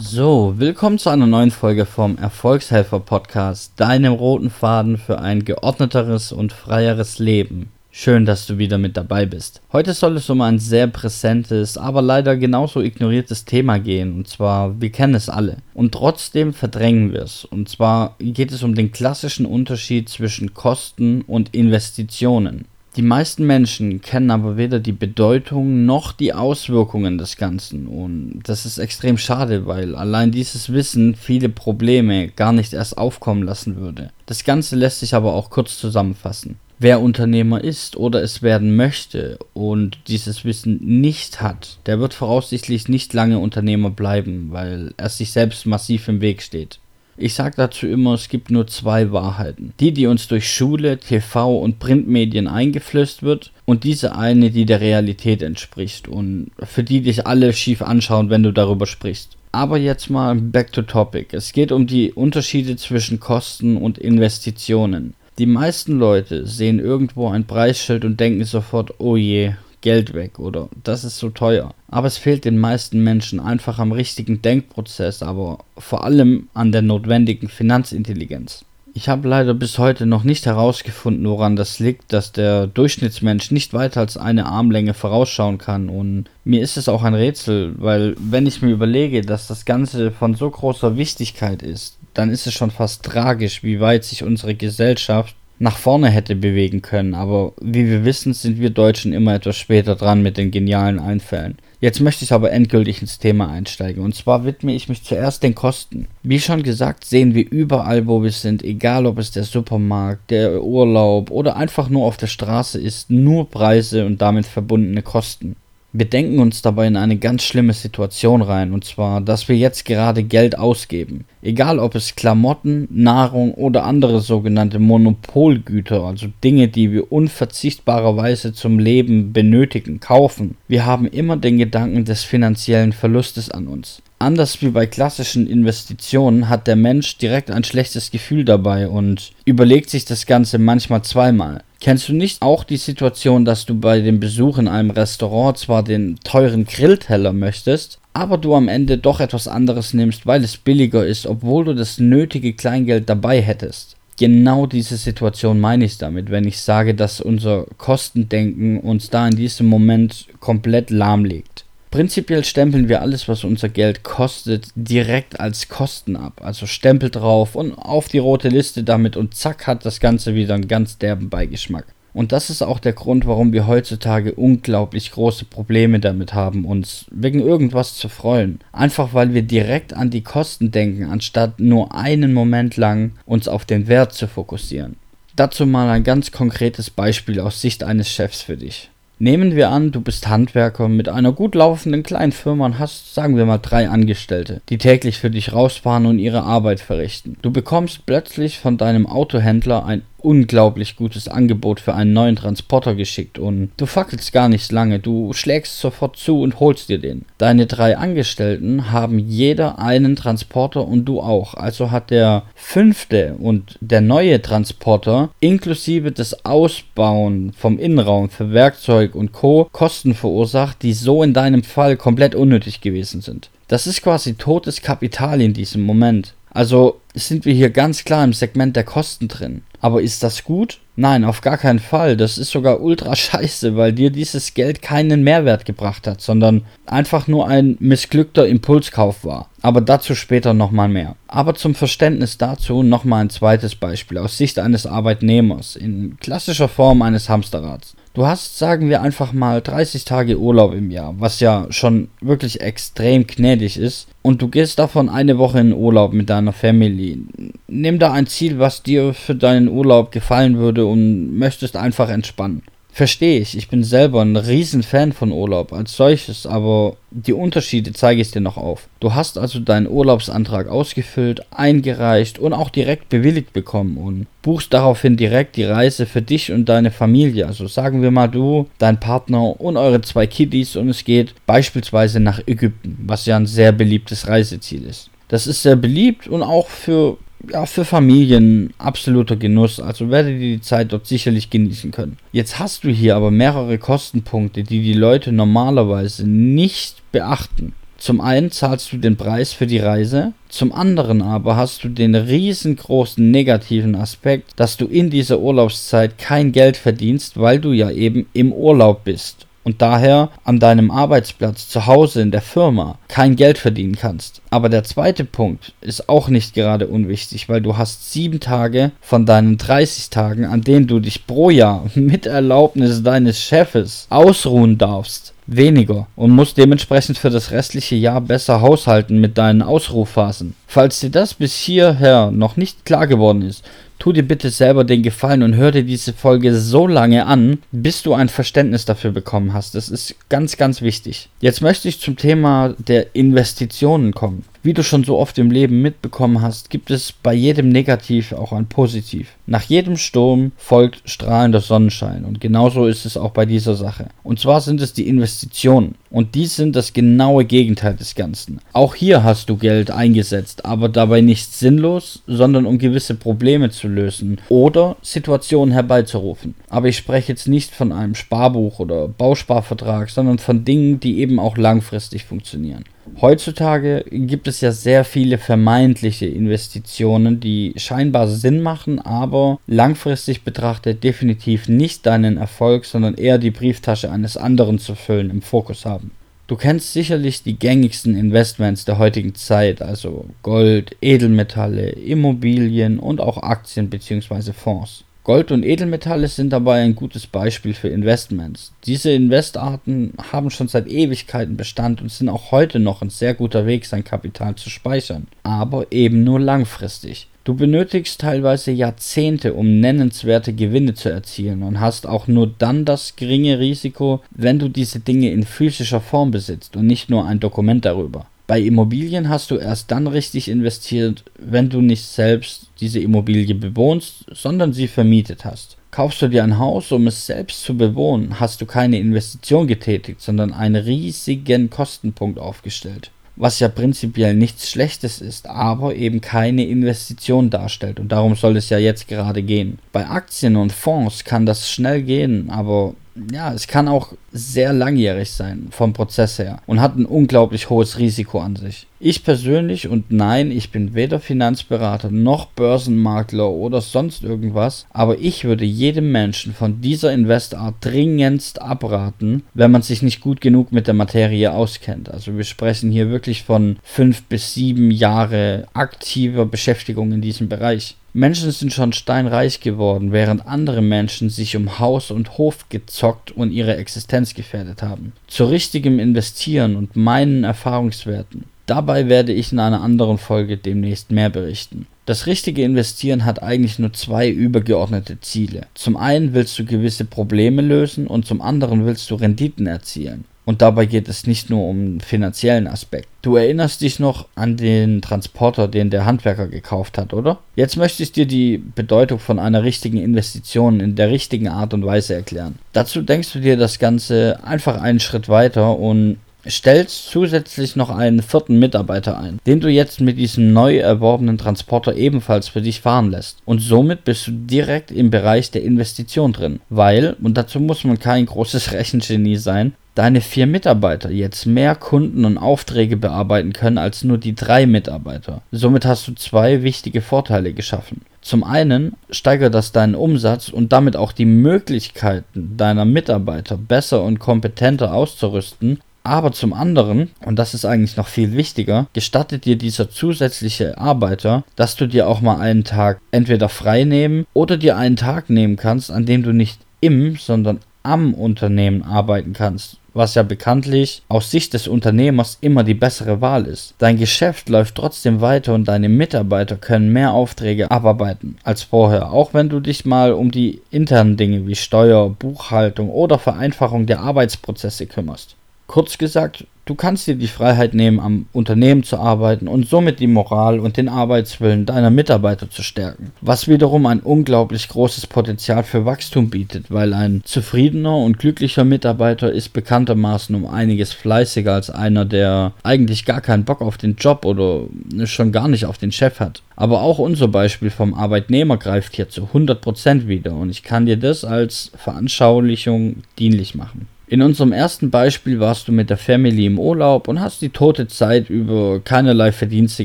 So, willkommen zu einer neuen Folge vom Erfolgshelfer Podcast, deinem roten Faden für ein geordneteres und freieres Leben. Schön, dass du wieder mit dabei bist. Heute soll es um ein sehr präsentes, aber leider genauso ignoriertes Thema gehen. Und zwar, wir kennen es alle. Und trotzdem verdrängen wir es. Und zwar geht es um den klassischen Unterschied zwischen Kosten und Investitionen. Die meisten Menschen kennen aber weder die Bedeutung noch die Auswirkungen des Ganzen und das ist extrem schade, weil allein dieses Wissen viele Probleme gar nicht erst aufkommen lassen würde. Das Ganze lässt sich aber auch kurz zusammenfassen. Wer Unternehmer ist oder es werden möchte und dieses Wissen nicht hat, der wird voraussichtlich nicht lange Unternehmer bleiben, weil er sich selbst massiv im Weg steht. Ich sage dazu immer, es gibt nur zwei Wahrheiten. Die, die uns durch Schule, TV und Printmedien eingeflößt wird und diese eine, die der Realität entspricht und für die dich alle schief anschauen, wenn du darüber sprichst. Aber jetzt mal back to topic. Es geht um die Unterschiede zwischen Kosten und Investitionen. Die meisten Leute sehen irgendwo ein Preisschild und denken sofort, oh je, Geld weg oder das ist so teuer. Aber es fehlt den meisten Menschen einfach am richtigen Denkprozess, aber vor allem an der notwendigen Finanzintelligenz. Ich habe leider bis heute noch nicht herausgefunden, woran das liegt, dass der Durchschnittsmensch nicht weiter als eine Armlänge vorausschauen kann. Und mir ist es auch ein Rätsel, weil wenn ich mir überlege, dass das Ganze von so großer Wichtigkeit ist, dann ist es schon fast tragisch, wie weit sich unsere Gesellschaft nach vorne hätte bewegen können. Aber wie wir wissen, sind wir Deutschen immer etwas später dran mit den genialen Einfällen. Jetzt möchte ich aber endgültig ins Thema einsteigen. Und zwar widme ich mich zuerst den Kosten. Wie schon gesagt, sehen wir überall, wo wir sind, egal ob es der Supermarkt, der Urlaub oder einfach nur auf der Straße ist, nur Preise und damit verbundene Kosten. Wir denken uns dabei in eine ganz schlimme Situation rein, und zwar, dass wir jetzt gerade Geld ausgeben. Egal ob es Klamotten, Nahrung oder andere sogenannte Monopolgüter, also Dinge, die wir unverzichtbarerweise zum Leben benötigen, kaufen. Wir haben immer den Gedanken des finanziellen Verlustes an uns. Anders wie bei klassischen Investitionen hat der Mensch direkt ein schlechtes Gefühl dabei und überlegt sich das Ganze manchmal zweimal. Kennst du nicht auch die Situation, dass du bei dem Besuch in einem Restaurant zwar den teuren Grillteller möchtest, aber du am Ende doch etwas anderes nimmst, weil es billiger ist, obwohl du das nötige Kleingeld dabei hättest? Genau diese Situation meine ich damit, wenn ich sage, dass unser Kostendenken uns da in diesem Moment komplett lahmlegt. Prinzipiell stempeln wir alles, was unser Geld kostet, direkt als Kosten ab. Also Stempel drauf und auf die rote Liste damit und zack hat das Ganze wieder einen ganz derben Beigeschmack. Und das ist auch der Grund, warum wir heutzutage unglaublich große Probleme damit haben, uns wegen irgendwas zu freuen. Einfach weil wir direkt an die Kosten denken, anstatt nur einen Moment lang uns auf den Wert zu fokussieren. Dazu mal ein ganz konkretes Beispiel aus Sicht eines Chefs für dich. Nehmen wir an, du bist Handwerker mit einer gut laufenden kleinen Firma und hast, sagen wir mal, drei Angestellte, die täglich für dich rausfahren und ihre Arbeit verrichten. Du bekommst plötzlich von deinem Autohändler ein unglaublich gutes Angebot für einen neuen Transporter geschickt und du fackelst gar nicht lange, du schlägst sofort zu und holst dir den. Deine drei Angestellten haben jeder einen Transporter und du auch, also hat der fünfte und der neue Transporter inklusive des Ausbauen vom Innenraum für Werkzeug und Co. Kosten verursacht, die so in deinem Fall komplett unnötig gewesen sind. Das ist quasi totes Kapital in diesem Moment. Also sind wir hier ganz klar im Segment der Kosten drin. Aber ist das gut? Nein, auf gar keinen Fall. Das ist sogar ultra scheiße, weil dir dieses Geld keinen Mehrwert gebracht hat, sondern einfach nur ein missglückter Impulskauf war. Aber dazu später nochmal mehr. Aber zum Verständnis dazu nochmal ein zweites Beispiel aus Sicht eines Arbeitnehmers in klassischer Form eines Hamsterrads. Du hast, sagen wir einfach mal, 30 Tage Urlaub im Jahr, was ja schon wirklich extrem gnädig ist. Und du gehst davon eine Woche in Urlaub mit deiner Family. Nimm da ein Ziel, was dir für deinen Urlaub gefallen würde und möchtest einfach entspannen. Verstehe ich, ich bin selber ein riesen Fan von Urlaub als solches, aber die Unterschiede zeige ich dir noch auf. Du hast also deinen Urlaubsantrag ausgefüllt, eingereicht und auch direkt bewilligt bekommen und buchst daraufhin direkt die Reise für dich und deine Familie. Also sagen wir mal du, dein Partner und eure zwei Kiddies und es geht beispielsweise nach Ägypten, was ja ein sehr beliebtes Reiseziel ist. Das ist sehr beliebt und auch für ja, für Familien absoluter Genuss. Also werdet ihr die Zeit dort sicherlich genießen können. Jetzt hast du hier aber mehrere Kostenpunkte, die die Leute normalerweise nicht beachten. Zum einen zahlst du den Preis für die Reise, zum anderen aber hast du den riesengroßen negativen Aspekt, dass du in dieser Urlaubszeit kein Geld verdienst, weil du ja eben im Urlaub bist und daher an deinem Arbeitsplatz, zu Hause, in der Firma kein Geld verdienen kannst. Aber der zweite Punkt ist auch nicht gerade unwichtig, weil du hast sieben Tage von deinen 30 Tagen, an denen du dich pro Jahr mit Erlaubnis deines Chefes ausruhen darfst weniger und musst dementsprechend für das restliche Jahr besser haushalten mit deinen Ausrufphasen. Falls dir das bis hierher noch nicht klar geworden ist, tu dir bitte selber den Gefallen und hör dir diese Folge so lange an, bis du ein Verständnis dafür bekommen hast. Das ist ganz, ganz wichtig. Jetzt möchte ich zum Thema der Investitionen kommen. Wie du schon so oft im Leben mitbekommen hast, gibt es bei jedem Negativ auch ein Positiv. Nach jedem Sturm folgt strahlender Sonnenschein und genauso ist es auch bei dieser Sache. Und zwar sind es die Investitionen und die sind das genaue Gegenteil des Ganzen. Auch hier hast du Geld eingesetzt, aber dabei nicht sinnlos, sondern um gewisse Probleme zu lösen oder Situationen herbeizurufen. Aber ich spreche jetzt nicht von einem Sparbuch oder Bausparvertrag, sondern von Dingen, die eben auch langfristig funktionieren. Heutzutage gibt es ja sehr viele vermeintliche Investitionen, die scheinbar Sinn machen, aber langfristig betrachtet definitiv nicht deinen Erfolg, sondern eher die Brieftasche eines anderen zu füllen im Fokus haben. Du kennst sicherlich die gängigsten Investments der heutigen Zeit, also Gold, Edelmetalle, Immobilien und auch Aktien bzw. Fonds. Gold und Edelmetalle sind dabei ein gutes Beispiel für Investments. Diese Investarten haben schon seit Ewigkeiten Bestand und sind auch heute noch ein sehr guter Weg, sein Kapital zu speichern, aber eben nur langfristig. Du benötigst teilweise Jahrzehnte, um nennenswerte Gewinne zu erzielen und hast auch nur dann das geringe Risiko, wenn du diese Dinge in physischer Form besitzt und nicht nur ein Dokument darüber. Bei Immobilien hast du erst dann richtig investiert, wenn du nicht selbst diese Immobilie bewohnst, sondern sie vermietet hast. Kaufst du dir ein Haus, um es selbst zu bewohnen, hast du keine Investition getätigt, sondern einen riesigen Kostenpunkt aufgestellt. Was ja prinzipiell nichts Schlechtes ist, aber eben keine Investition darstellt. Und darum soll es ja jetzt gerade gehen. Bei Aktien und Fonds kann das schnell gehen, aber ja, es kann auch sehr langjährig sein vom Prozess her und hat ein unglaublich hohes Risiko an sich. Ich persönlich und nein, ich bin weder Finanzberater noch Börsenmakler oder sonst irgendwas, aber ich würde jedem Menschen von dieser Investart dringendst abraten, wenn man sich nicht gut genug mit der Materie auskennt. Also wir sprechen hier wirklich von fünf bis sieben Jahre aktiver Beschäftigung in diesem Bereich. Menschen sind schon steinreich geworden, während andere Menschen sich um Haus und Hof gezockt und ihre Existenz gefährdet haben. Zu richtigem Investieren und meinen Erfahrungswerten. Dabei werde ich in einer anderen Folge demnächst mehr berichten. Das richtige Investieren hat eigentlich nur zwei übergeordnete Ziele. Zum einen willst du gewisse Probleme lösen und zum anderen willst du Renditen erzielen. Und dabei geht es nicht nur um finanziellen Aspekt. Du erinnerst dich noch an den Transporter, den der Handwerker gekauft hat, oder? Jetzt möchte ich dir die Bedeutung von einer richtigen Investition in der richtigen Art und Weise erklären. Dazu denkst du dir das Ganze einfach einen Schritt weiter und stellst zusätzlich noch einen vierten Mitarbeiter ein, den du jetzt mit diesem neu erworbenen Transporter ebenfalls für dich fahren lässt. Und somit bist du direkt im Bereich der Investition drin, weil, und dazu muss man kein großes Rechengenie sein, deine vier Mitarbeiter jetzt mehr Kunden und Aufträge bearbeiten können als nur die drei Mitarbeiter. Somit hast du zwei wichtige Vorteile geschaffen. Zum einen steigert das deinen Umsatz und damit auch die Möglichkeiten deiner Mitarbeiter besser und kompetenter auszurüsten aber zum anderen, und das ist eigentlich noch viel wichtiger, gestattet dir dieser zusätzliche Arbeiter, dass du dir auch mal einen Tag entweder frei nehmen oder dir einen Tag nehmen kannst, an dem du nicht im, sondern am Unternehmen arbeiten kannst, was ja bekanntlich aus Sicht des Unternehmers immer die bessere Wahl ist. Dein Geschäft läuft trotzdem weiter und deine Mitarbeiter können mehr Aufträge abarbeiten als vorher, auch wenn du dich mal um die internen Dinge wie Steuer, Buchhaltung oder Vereinfachung der Arbeitsprozesse kümmerst. Kurz gesagt, du kannst dir die Freiheit nehmen, am Unternehmen zu arbeiten und somit die Moral und den Arbeitswillen deiner Mitarbeiter zu stärken. Was wiederum ein unglaublich großes Potenzial für Wachstum bietet, weil ein zufriedener und glücklicher Mitarbeiter ist bekanntermaßen um einiges fleißiger als einer, der eigentlich gar keinen Bock auf den Job oder schon gar nicht auf den Chef hat. Aber auch unser Beispiel vom Arbeitnehmer greift hier zu 100% wieder und ich kann dir das als Veranschaulichung dienlich machen. In unserem ersten Beispiel warst du mit der Family im Urlaub und hast die tote Zeit über keinerlei Verdienste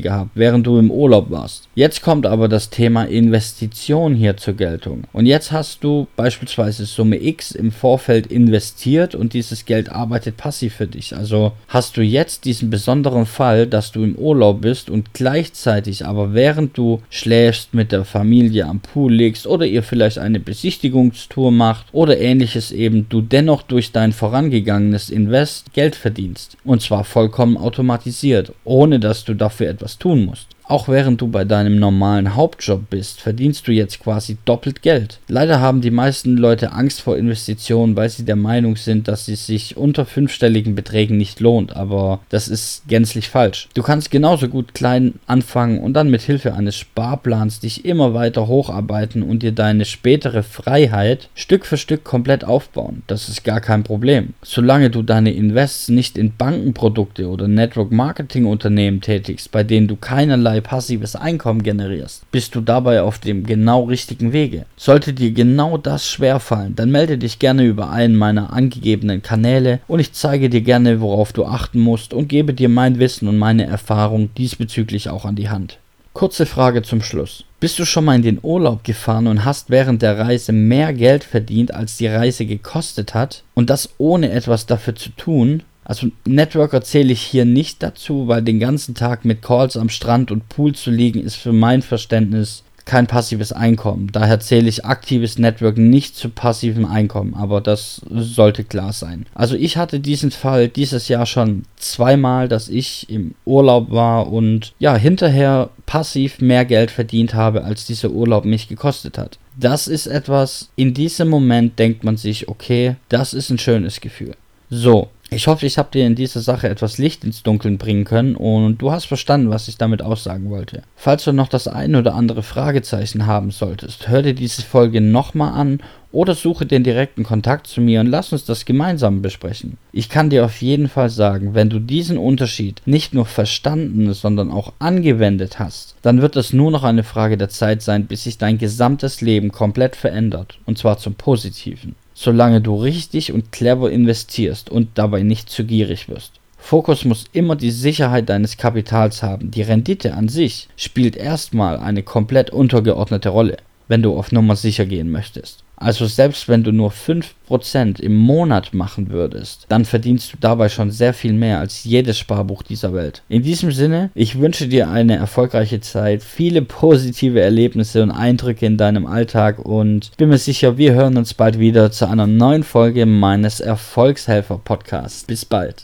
gehabt, während du im Urlaub warst. Jetzt kommt aber das Thema Investition hier zur Geltung. Und jetzt hast du beispielsweise Summe X im Vorfeld investiert und dieses Geld arbeitet passiv für dich. Also hast du jetzt diesen besonderen Fall, dass du im Urlaub bist und gleichzeitig aber während du schläfst mit der Familie am Pool liegst oder ihr vielleicht eine Besichtigungstour macht oder ähnliches eben, du dennoch durch dein vorangegangenes Invest Geld verdienst. Und zwar vollkommen automatisiert, ohne dass du dafür etwas tun musst. Auch während du bei deinem normalen Hauptjob bist, verdienst du jetzt quasi doppelt Geld. Leider haben die meisten Leute Angst vor Investitionen, weil sie der Meinung sind, dass es sich unter fünfstelligen Beträgen nicht lohnt, aber das ist gänzlich falsch. Du kannst genauso gut klein anfangen und dann mit Hilfe eines Sparplans dich immer weiter hocharbeiten und dir deine spätere Freiheit Stück für Stück komplett aufbauen. Das ist gar kein Problem. Solange du deine Invests nicht in Bankenprodukte oder Network Marketing Unternehmen tätigst, bei denen du keinerlei keinerlei passives Einkommen generierst, bist du dabei auf dem genau richtigen Wege. Sollte dir genau das schwerfallen, dann melde dich gerne über einen meiner angegebenen Kanäle und ich zeige dir gerne, worauf du achten musst und gebe dir mein Wissen und meine Erfahrung diesbezüglich auch an die Hand. Kurze Frage zum Schluss. Bist du schon mal in den Urlaub gefahren und hast während der Reise mehr Geld verdient, als die Reise gekostet hat? Und das ohne etwas dafür zu tun? Also Networker zähle ich hier nicht dazu, weil den ganzen Tag mit Calls am Strand und Pool zu liegen ist für mein Verständnis kein passives Einkommen. Daher zähle ich aktives Network nicht zu passivem Einkommen, aber das sollte klar sein. Also ich hatte diesen Fall dieses Jahr schon zweimal, dass ich im Urlaub war und ja, hinterher passiv mehr Geld verdient habe, als dieser Urlaub mich gekostet hat. Das ist etwas, in diesem Moment denkt man sich, okay, das ist ein schönes Gefühl. So, ich hoffe, ich habe dir in dieser Sache etwas Licht ins Dunkeln bringen können und du hast verstanden, was ich damit aussagen wollte. Falls du noch das ein oder andere Fragezeichen haben solltest, hör dir diese Folge nochmal an oder suche den direkten Kontakt zu mir und lass uns das gemeinsam besprechen. Ich kann dir auf jeden Fall sagen, wenn du diesen Unterschied nicht nur verstanden, sondern auch angewendet hast, dann wird es nur noch eine Frage der Zeit sein, bis sich dein gesamtes Leben komplett verändert, und zwar zum Positiven solange du richtig und clever investierst und dabei nicht zu gierig wirst. Fokus muss immer die Sicherheit deines Kapitals haben. Die Rendite an sich spielt erstmal eine komplett untergeordnete Rolle, wenn du auf Nummer sicher gehen möchtest. Also selbst wenn du nur 5% im Monat machen würdest, dann verdienst du dabei schon sehr viel mehr als jedes Sparbuch dieser Welt. In diesem Sinne, ich wünsche dir eine erfolgreiche Zeit, viele positive Erlebnisse und Eindrücke in deinem Alltag und bin mir sicher, wir hören uns bald wieder zu einer neuen Folge meines Erfolgshelfer Podcasts. Bis bald.